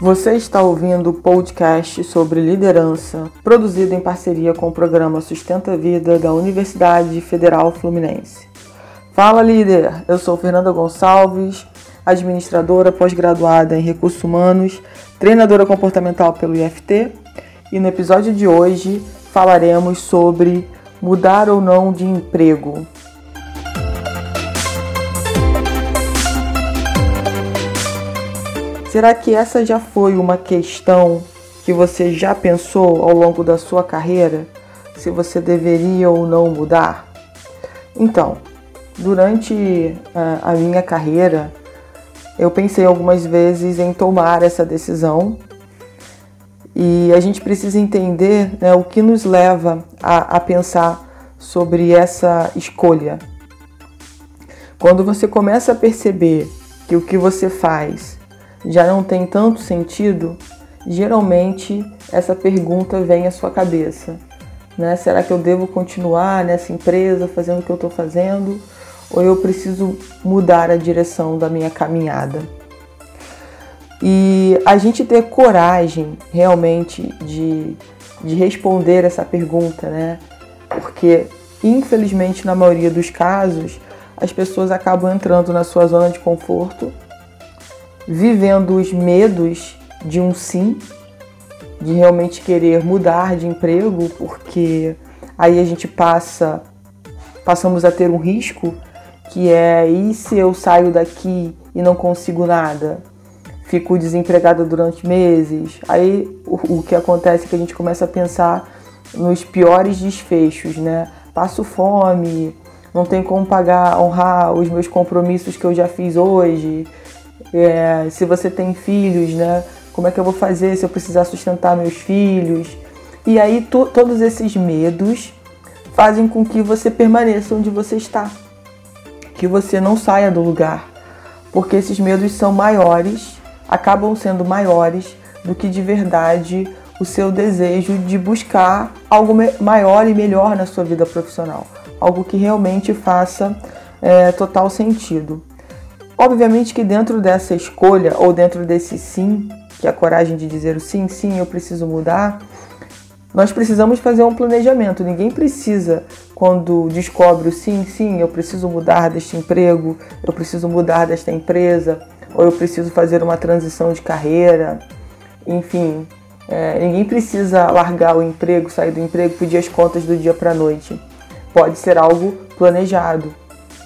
Você está ouvindo o podcast sobre liderança, produzido em parceria com o programa Sustenta Vida da Universidade Federal Fluminense. Fala, líder! Eu sou Fernanda Gonçalves, administradora pós-graduada em recursos humanos, treinadora comportamental pelo IFT, e no episódio de hoje falaremos sobre mudar ou não de emprego. Será que essa já foi uma questão que você já pensou ao longo da sua carreira? Se você deveria ou não mudar? Então, durante a, minha carreira, eu pensei algumas vezes em tomar essa decisão e a gente precisa entender né, o que nos leva a, a pensar sobre essa escolha. Quando você começa a perceber que o que você faz já não tem tanto sentido, geralmente essa pergunta vem à sua cabeça. Né? Será que eu devo continuar nessa empresa fazendo o que eu estou fazendo? Ou eu preciso mudar a direção da minha caminhada? E a gente ter coragem realmente de, de responder essa pergunta, né? Porque, infelizmente, na maioria dos casos, as pessoas acabam entrando na sua zona de conforto vivendo os medos de um sim, de realmente querer mudar de emprego, porque aí a gente passa passamos a ter um risco que é e se eu saio daqui e não consigo nada? Fico desempregada durante meses. Aí o, o que acontece é que a gente começa a pensar nos piores desfechos, né? Passo fome, não tenho como pagar, honrar os meus compromissos que eu já fiz hoje, é, se você tem filhos, né? Como é que eu vou fazer se eu precisar sustentar meus filhos? E aí todos esses medos fazem com que você permaneça onde você está, que você não saia do lugar, porque esses medos são maiores, acabam sendo maiores do que de verdade o seu desejo de buscar algo maior e melhor na sua vida profissional, algo que realmente faça é, total sentido. Obviamente que dentro dessa escolha ou dentro desse sim, que é a coragem de dizer o sim, sim, eu preciso mudar, nós precisamos fazer um planejamento. Ninguém precisa, quando descobre o sim, sim, eu preciso mudar deste emprego, eu preciso mudar desta empresa, ou eu preciso fazer uma transição de carreira, enfim, é, ninguém precisa largar o emprego, sair do emprego, pedir as contas do dia para a noite. Pode ser algo planejado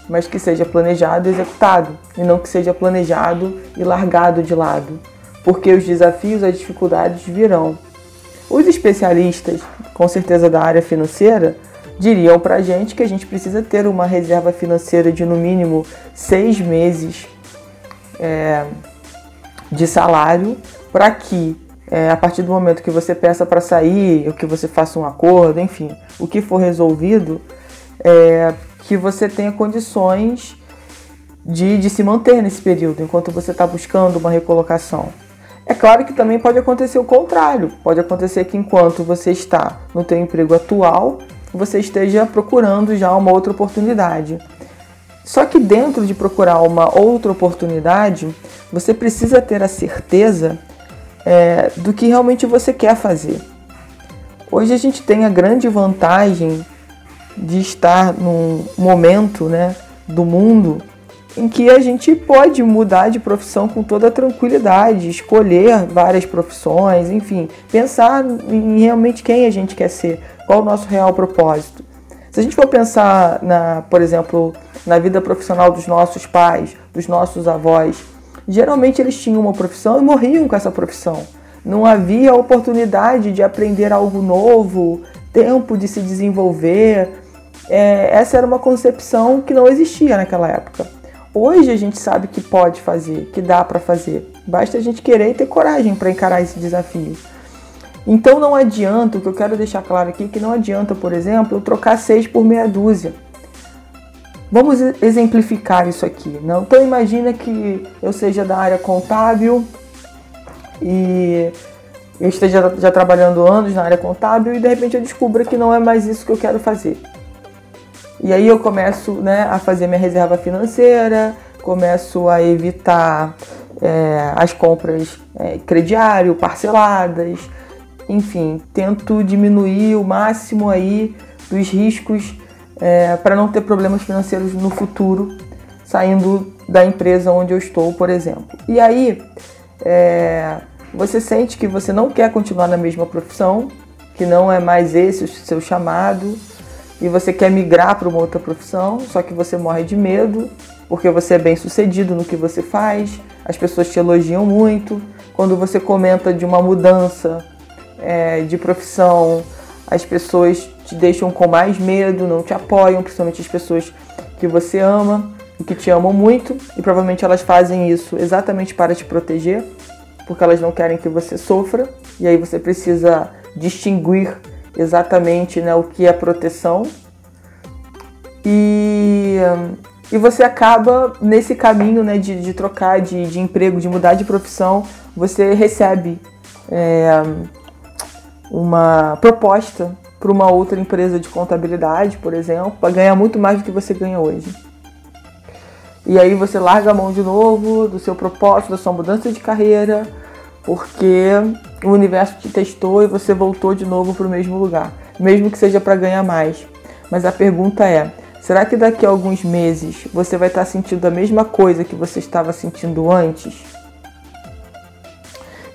mas que seja planejado e executado, e não que seja planejado e largado de lado, porque os desafios, as dificuldades virão. Os especialistas, com certeza da área financeira, diriam para a gente que a gente precisa ter uma reserva financeira de no mínimo seis meses é, de salário para que é, a partir do momento que você peça para sair, ou que você faça um acordo, enfim, o que for resolvido, é, que você tenha condições de, de se manter nesse período, enquanto você está buscando uma recolocação. É claro que também pode acontecer o contrário. Pode acontecer que enquanto você está no seu emprego atual, você esteja procurando já uma outra oportunidade. Só que dentro de procurar uma outra oportunidade, você precisa ter a certeza é, do que realmente você quer fazer. Hoje a gente tem a grande vantagem de estar num momento né, do mundo em que a gente pode mudar de profissão com toda tranquilidade, escolher várias profissões, enfim, pensar em realmente quem a gente quer ser, qual o nosso real propósito. Se a gente for pensar, na, por exemplo, na vida profissional dos nossos pais, dos nossos avós, geralmente eles tinham uma profissão e morriam com essa profissão. Não havia oportunidade de aprender algo novo, tempo de se desenvolver, é, essa era uma concepção que não existia naquela época. Hoje a gente sabe que pode fazer, que dá para fazer. Basta a gente querer e ter coragem para encarar esse desafio. Então não adianta, o que eu quero deixar claro aqui, que não adianta, por exemplo, eu trocar seis por meia dúzia. Vamos exemplificar isso aqui. Não? Então imagina que eu seja da área contábil e eu esteja já trabalhando anos na área contábil e de repente eu descubra que não é mais isso que eu quero fazer. E aí eu começo né, a fazer minha reserva financeira, começo a evitar é, as compras é, crediário, parceladas, enfim, tento diminuir o máximo aí dos riscos é, para não ter problemas financeiros no futuro, saindo da empresa onde eu estou, por exemplo. E aí, é, você sente que você não quer continuar na mesma profissão, que não é mais esse o seu chamado, e você quer migrar para uma outra profissão, só que você morre de medo, porque você é bem sucedido no que você faz, as pessoas te elogiam muito. Quando você comenta de uma mudança é, de profissão, as pessoas te deixam com mais medo, não te apoiam, principalmente as pessoas que você ama e que te amam muito, e provavelmente elas fazem isso exatamente para te proteger, porque elas não querem que você sofra, e aí você precisa distinguir exatamente né, o que é proteção. E, e você acaba nesse caminho né, de, de trocar de, de emprego, de mudar de profissão, você recebe é, uma proposta para uma outra empresa de contabilidade, por exemplo, para ganhar muito mais do que você ganha hoje. E aí você larga a mão de novo do seu propósito, da sua mudança de carreira, porque o universo te testou e você voltou de novo para o mesmo lugar, mesmo que seja para ganhar mais. Mas a pergunta é: será que daqui a alguns meses você vai estar sentindo a mesma coisa que você estava sentindo antes?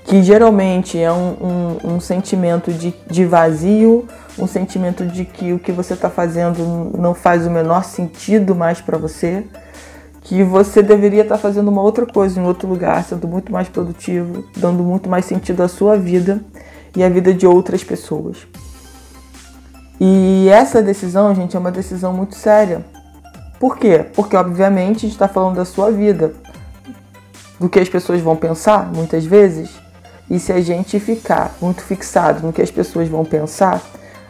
Que geralmente é um, um, um sentimento de, de vazio, um sentimento de que o que você está fazendo não faz o menor sentido mais para você que você deveria estar fazendo uma outra coisa em outro lugar, sendo muito mais produtivo, dando muito mais sentido à sua vida e à vida de outras pessoas. E essa decisão, gente, é uma decisão muito séria. Por quê? Porque, obviamente, a gente está falando da sua vida, do que as pessoas vão pensar, muitas vezes. E se a gente ficar muito fixado no que as pessoas vão pensar,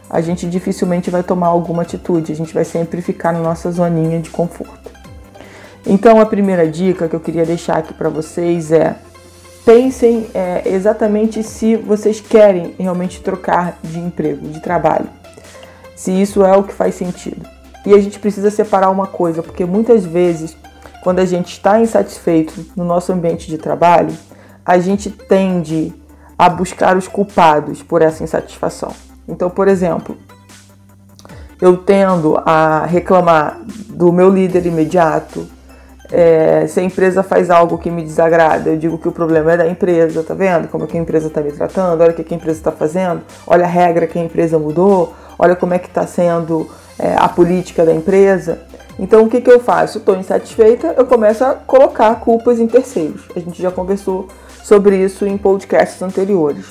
a gente dificilmente vai tomar alguma atitude, a gente vai sempre ficar na nossa zoninha de conforto. Então, a primeira dica que eu queria deixar aqui para vocês é pensem é, exatamente se vocês querem realmente trocar de emprego, de trabalho, se isso é o que faz sentido. E a gente precisa separar uma coisa, porque muitas vezes, quando a gente está insatisfeito no nosso ambiente de trabalho, a gente tende a buscar os culpados por essa insatisfação. Então, por exemplo, eu tendo a reclamar do meu líder imediato, é, se a empresa faz algo que me desagrada, eu digo que o problema é da empresa, tá vendo? Como é que a empresa está me tratando, olha o que a empresa está fazendo, olha a regra que a empresa mudou, olha como é que está sendo é, a política da empresa. Então o que, que eu faço? Estou insatisfeita, eu começo a colocar culpas em terceiros. A gente já conversou sobre isso em podcasts anteriores.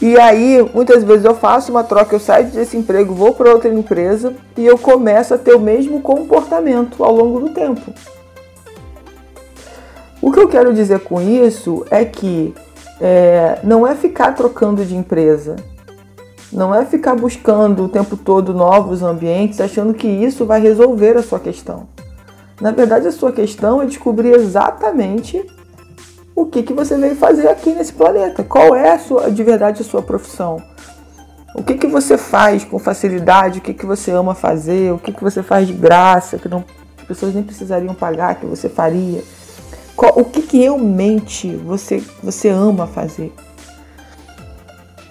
E aí, muitas vezes eu faço uma troca, eu saio desse emprego, vou para outra empresa e eu começo a ter o mesmo comportamento ao longo do tempo. O que eu quero dizer com isso é que é, não é ficar trocando de empresa, não é ficar buscando o tempo todo novos ambientes achando que isso vai resolver a sua questão. Na verdade, a sua questão é descobrir exatamente o que, que você veio fazer aqui nesse planeta. Qual é sua, de verdade a sua profissão? O que, que você faz com facilidade? O que, que você ama fazer? O que, que você faz de graça? Que não, as pessoas nem precisariam pagar, que você faria? O que, que realmente você, você ama fazer.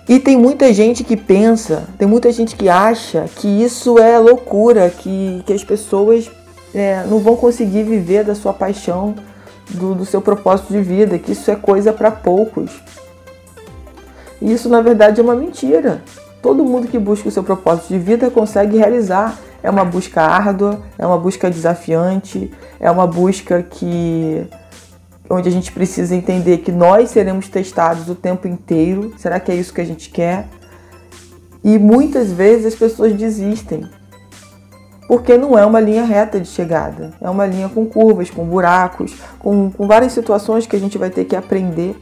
E tem muita gente que pensa, tem muita gente que acha que isso é loucura, que, que as pessoas é, não vão conseguir viver da sua paixão, do, do seu propósito de vida, que isso é coisa para poucos. E isso na verdade é uma mentira. Todo mundo que busca o seu propósito de vida consegue realizar. É uma busca árdua, é uma busca desafiante, é uma busca que onde a gente precisa entender que nós seremos testados o tempo inteiro. Será que é isso que a gente quer? E muitas vezes as pessoas desistem. Porque não é uma linha reta de chegada. É uma linha com curvas, com buracos, com, com várias situações que a gente vai ter que aprender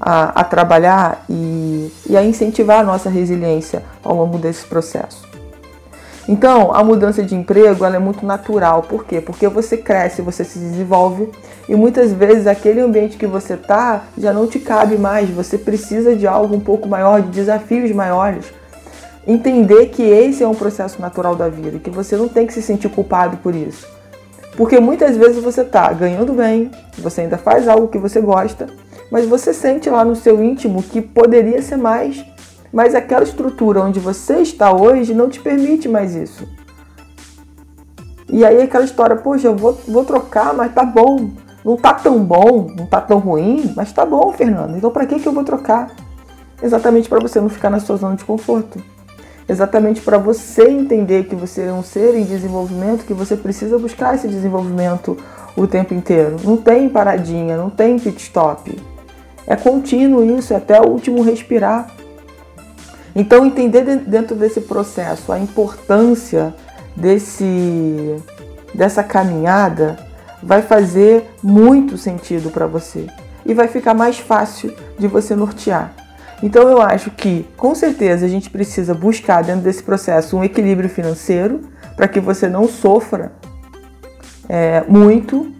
a, a trabalhar e, e a incentivar a nossa resiliência ao longo desse processo. Então, a mudança de emprego é muito natural. Por quê? Porque você cresce, você se desenvolve e muitas vezes aquele ambiente que você está já não te cabe mais. Você precisa de algo um pouco maior, de desafios maiores. Entender que esse é um processo natural da vida, que você não tem que se sentir culpado por isso. Porque muitas vezes você está ganhando bem, você ainda faz algo que você gosta, mas você sente lá no seu íntimo que poderia ser mais, mas aquela estrutura onde você está hoje não te permite mais isso. E aí aquela história, poxa, eu vou, vou trocar, mas tá bom. Não tá tão bom, não tá tão ruim, mas tá bom, Fernando. Então para que, que eu vou trocar? Exatamente para você não ficar na sua zona de conforto exatamente para você entender que você é um ser em desenvolvimento, que você precisa buscar esse desenvolvimento o tempo inteiro. Não tem paradinha, não tem pit stop. É contínuo isso, é até o último respirar. Então, entender dentro desse processo a importância desse, dessa caminhada vai fazer muito sentido para você e vai ficar mais fácil de você nortear. Então eu acho que, com certeza, a gente precisa buscar dentro desse processo um equilíbrio financeiro para que você não sofra é, muito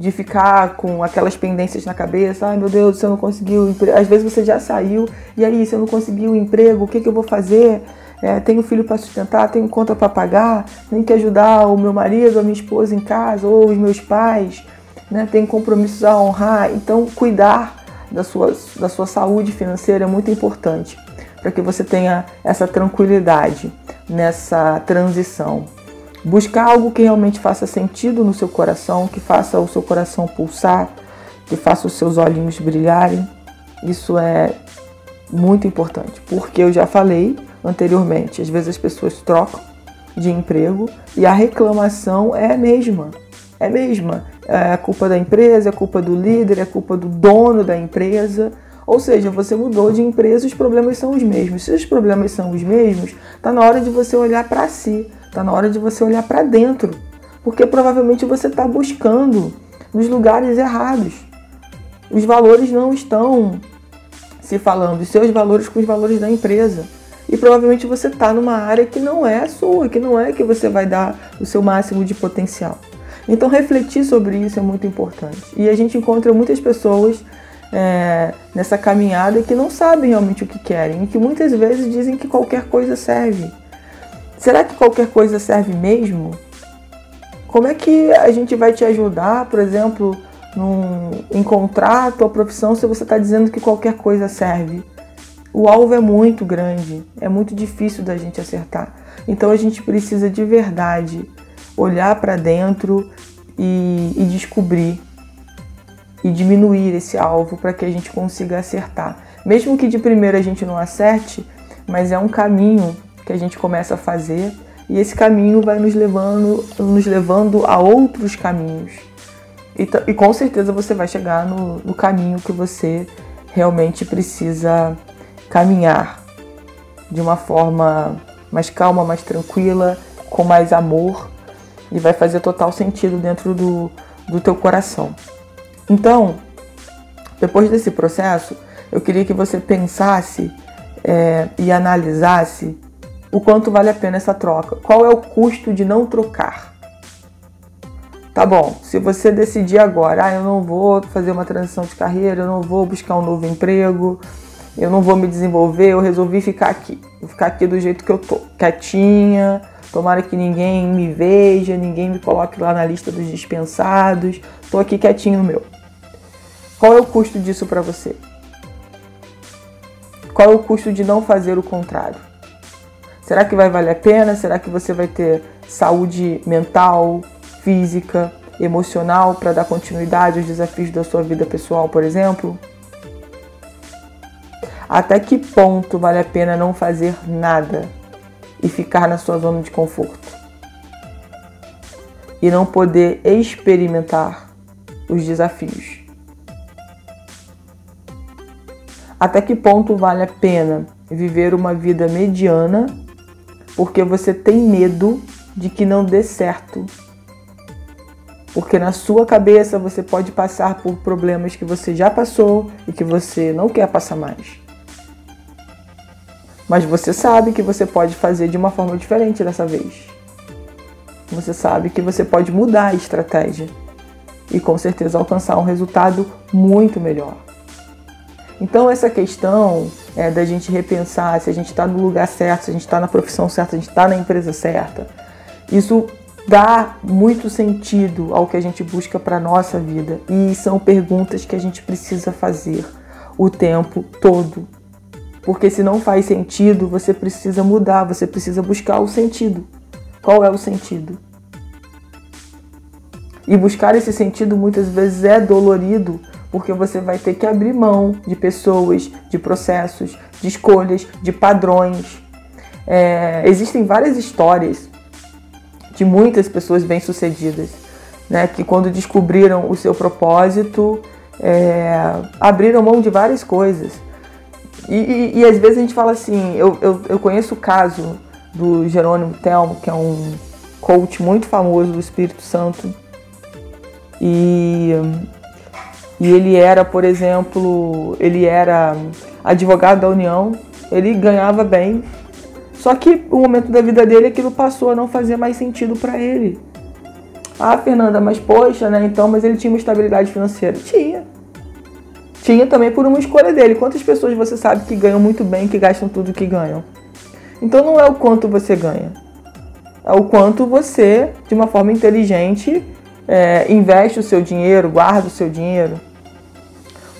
de ficar com aquelas pendências na cabeça. Ai meu Deus, você não conseguiu emprego. Às vezes você já saiu, e aí, se eu não conseguir o emprego, o que, que eu vou fazer? É, tenho filho para sustentar, tenho conta para pagar, tenho que ajudar o meu marido, a minha esposa em casa, ou os meus pais, né? tenho compromissos a honrar. Então, cuidar da sua, da sua saúde financeira é muito importante para que você tenha essa tranquilidade nessa transição. Buscar algo que realmente faça sentido no seu coração, que faça o seu coração pulsar, que faça os seus olhinhos brilharem. Isso é muito importante, porque eu já falei anteriormente, às vezes as pessoas trocam de emprego e a reclamação é a mesma. É a mesma é culpa da empresa, é culpa do líder, é culpa do dono da empresa. Ou seja, você mudou de empresa, os problemas são os mesmos. Se os problemas são os mesmos, está na hora de você olhar para si, está na hora de você olhar para dentro, porque provavelmente você está buscando nos lugares errados. Os valores não estão se falando, os seus valores com os valores da empresa. E provavelmente você está numa área que não é sua, que não é que você vai dar o seu máximo de potencial. Então, refletir sobre isso é muito importante. E a gente encontra muitas pessoas é, nessa caminhada que não sabem realmente o que querem e que muitas vezes dizem que qualquer coisa serve. Será que qualquer coisa serve mesmo? Como é que a gente vai te ajudar, por exemplo, num, encontrar a tua profissão se você está dizendo que qualquer coisa serve? O alvo é muito grande, é muito difícil da gente acertar. Então a gente precisa de verdade olhar para dentro e, e descobrir e diminuir esse alvo para que a gente consiga acertar. Mesmo que de primeira a gente não acerte, mas é um caminho que a gente começa a fazer e esse caminho vai nos levando, nos levando a outros caminhos. E, e com certeza você vai chegar no, no caminho que você realmente precisa caminhar de uma forma mais calma, mais tranquila, com mais amor e vai fazer total sentido dentro do, do teu coração. Então, depois desse processo, eu queria que você pensasse é, e analisasse o quanto vale a pena essa troca. Qual é o custo de não trocar? Tá bom, se você decidir agora, ah, eu não vou fazer uma transição de carreira, eu não vou buscar um novo emprego, eu não vou me desenvolver, eu resolvi ficar aqui. Vou ficar aqui do jeito que eu tô, quietinha, Tomara que ninguém me veja, ninguém me coloque lá na lista dos dispensados. Tô aqui quietinho no meu. Qual é o custo disso para você? Qual é o custo de não fazer o contrário? Será que vai valer a pena? Será que você vai ter saúde mental, física, emocional para dar continuidade aos desafios da sua vida pessoal, por exemplo? Até que ponto vale a pena não fazer nada e ficar na sua zona de conforto e não poder experimentar os desafios. Até que ponto vale a pena viver uma vida mediana porque você tem medo de que não dê certo? Porque na sua cabeça você pode passar por problemas que você já passou e que você não quer passar mais. Mas você sabe que você pode fazer de uma forma diferente dessa vez. Você sabe que você pode mudar a estratégia e com certeza alcançar um resultado muito melhor. Então, essa questão é, da gente repensar se a gente está no lugar certo, se a gente está na profissão certa, se a gente está na empresa certa, isso dá muito sentido ao que a gente busca para a nossa vida e são perguntas que a gente precisa fazer o tempo todo. Porque se não faz sentido, você precisa mudar, você precisa buscar o sentido. Qual é o sentido? E buscar esse sentido muitas vezes é dolorido, porque você vai ter que abrir mão de pessoas, de processos, de escolhas, de padrões. É, existem várias histórias de muitas pessoas bem-sucedidas, né, que quando descobriram o seu propósito, é, abriram mão de várias coisas. E, e, e, às vezes a gente fala assim, eu, eu, eu conheço o caso do Jerônimo Telmo, que é um coach muito famoso do Espírito Santo, e, e ele era, por exemplo, ele era advogado da União, ele ganhava bem, só que o momento da vida dele aquilo passou a não fazer mais sentido para ele. Ah, Fernanda, mas poxa, né? Então, mas ele tinha uma estabilidade financeira. Tinha. Tinha também por uma escolha dele. Quantas pessoas você sabe que ganham muito bem, que gastam tudo que ganham? Então não é o quanto você ganha. É o quanto você, de uma forma inteligente, é, investe o seu dinheiro, guarda o seu dinheiro.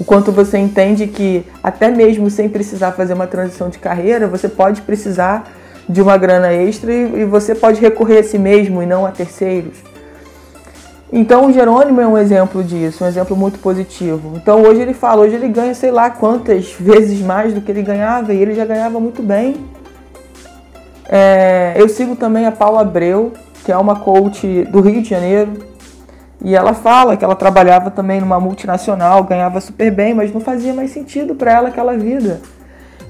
O quanto você entende que, até mesmo sem precisar fazer uma transição de carreira, você pode precisar de uma grana extra e, e você pode recorrer a si mesmo e não a terceiros. Então o Jerônimo é um exemplo disso, um exemplo muito positivo. Então hoje ele fala, hoje ele ganha sei lá quantas vezes mais do que ele ganhava e ele já ganhava muito bem. É, eu sigo também a Paula Abreu, que é uma coach do Rio de Janeiro, e ela fala que ela trabalhava também numa multinacional, ganhava super bem, mas não fazia mais sentido para ela aquela vida.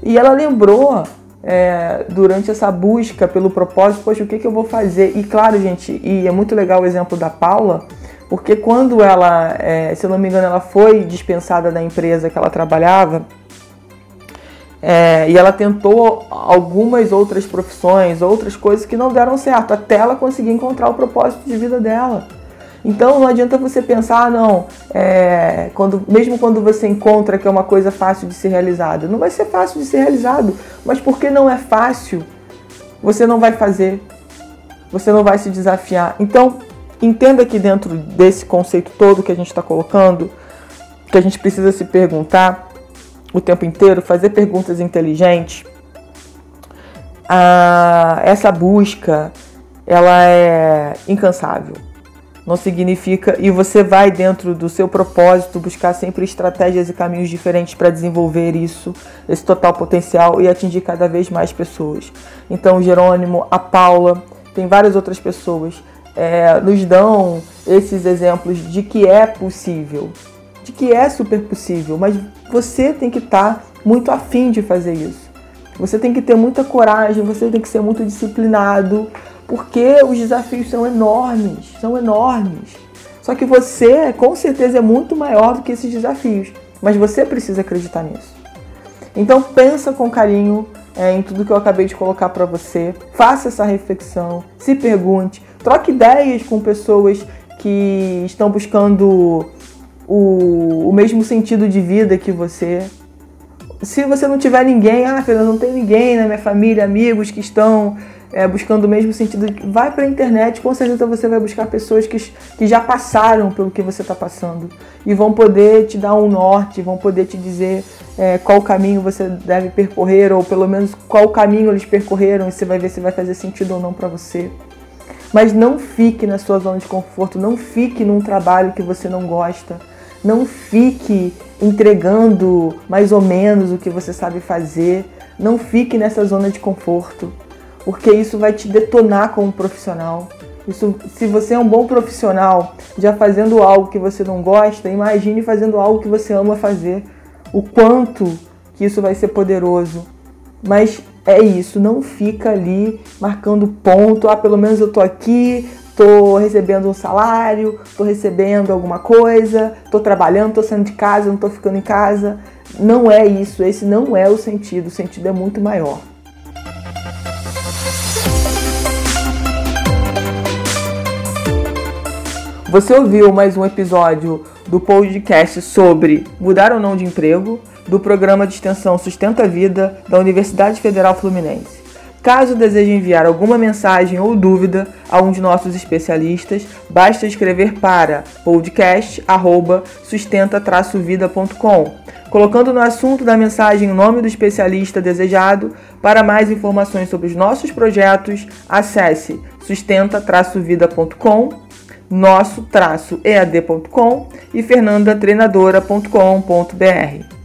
E ela lembrou é, durante essa busca pelo propósito, poxa, o que, que eu vou fazer? E claro, gente, e é muito legal o exemplo da Paula, porque quando ela, é, se eu não me engano, ela foi dispensada da empresa que ela trabalhava, é, e ela tentou algumas outras profissões, outras coisas que não deram certo, até ela conseguir encontrar o propósito de vida dela. Então não adianta você pensar, não, é, quando, mesmo quando você encontra que é uma coisa fácil de ser realizada, não vai ser fácil de ser realizado, mas porque não é fácil, você não vai fazer, você não vai se desafiar. Então entenda que dentro desse conceito todo que a gente está colocando, que a gente precisa se perguntar o tempo inteiro, fazer perguntas inteligentes, ah, essa busca ela é incansável não significa. E você vai, dentro do seu propósito, buscar sempre estratégias e caminhos diferentes para desenvolver isso, esse total potencial e atingir cada vez mais pessoas. Então, o Jerônimo, a Paula, tem várias outras pessoas, é, nos dão esses exemplos de que é possível, de que é super possível, mas você tem que estar tá muito afim de fazer isso. Você tem que ter muita coragem, você tem que ser muito disciplinado, porque os desafios são enormes, são enormes. Só que você, com certeza, é muito maior do que esses desafios, mas você precisa acreditar nisso. Então pensa com carinho é, em tudo que eu acabei de colocar para você, faça essa reflexão, se pergunte, troque ideias com pessoas que estão buscando o, o mesmo sentido de vida que você. Se você não tiver ninguém, ah, Fernanda, não tem ninguém na minha família, amigos que estão é, buscando o mesmo sentido. Vai para a internet, com certeza você vai buscar pessoas que, que já passaram pelo que você está passando e vão poder te dar um norte, vão poder te dizer é, qual caminho você deve percorrer ou pelo menos qual caminho eles percorreram e você vai ver se vai fazer sentido ou não para você. Mas não fique na sua zona de conforto, não fique num trabalho que você não gosta, não fique entregando mais ou menos o que você sabe fazer, não fique nessa zona de conforto porque isso vai te detonar como profissional. Isso, se você é um bom profissional, já fazendo algo que você não gosta, imagine fazendo algo que você ama fazer. O quanto que isso vai ser poderoso. Mas é isso, não fica ali marcando ponto. Ah, pelo menos eu tô aqui, tô recebendo um salário, tô recebendo alguma coisa, tô trabalhando, tô saindo de casa, não tô ficando em casa. Não é isso, esse não é o sentido. O sentido é muito maior. Você ouviu mais um episódio do podcast sobre mudar ou não de emprego do programa de extensão Sustenta a Vida da Universidade Federal Fluminense. Caso deseje enviar alguma mensagem ou dúvida a um de nossos especialistas, basta escrever para podcast@sustenta-vida.com, colocando no assunto da mensagem o nome do especialista desejado. Para mais informações sobre os nossos projetos, acesse sustenta-vida.com, nosso-ead.com e fernandatreinadora.com.br.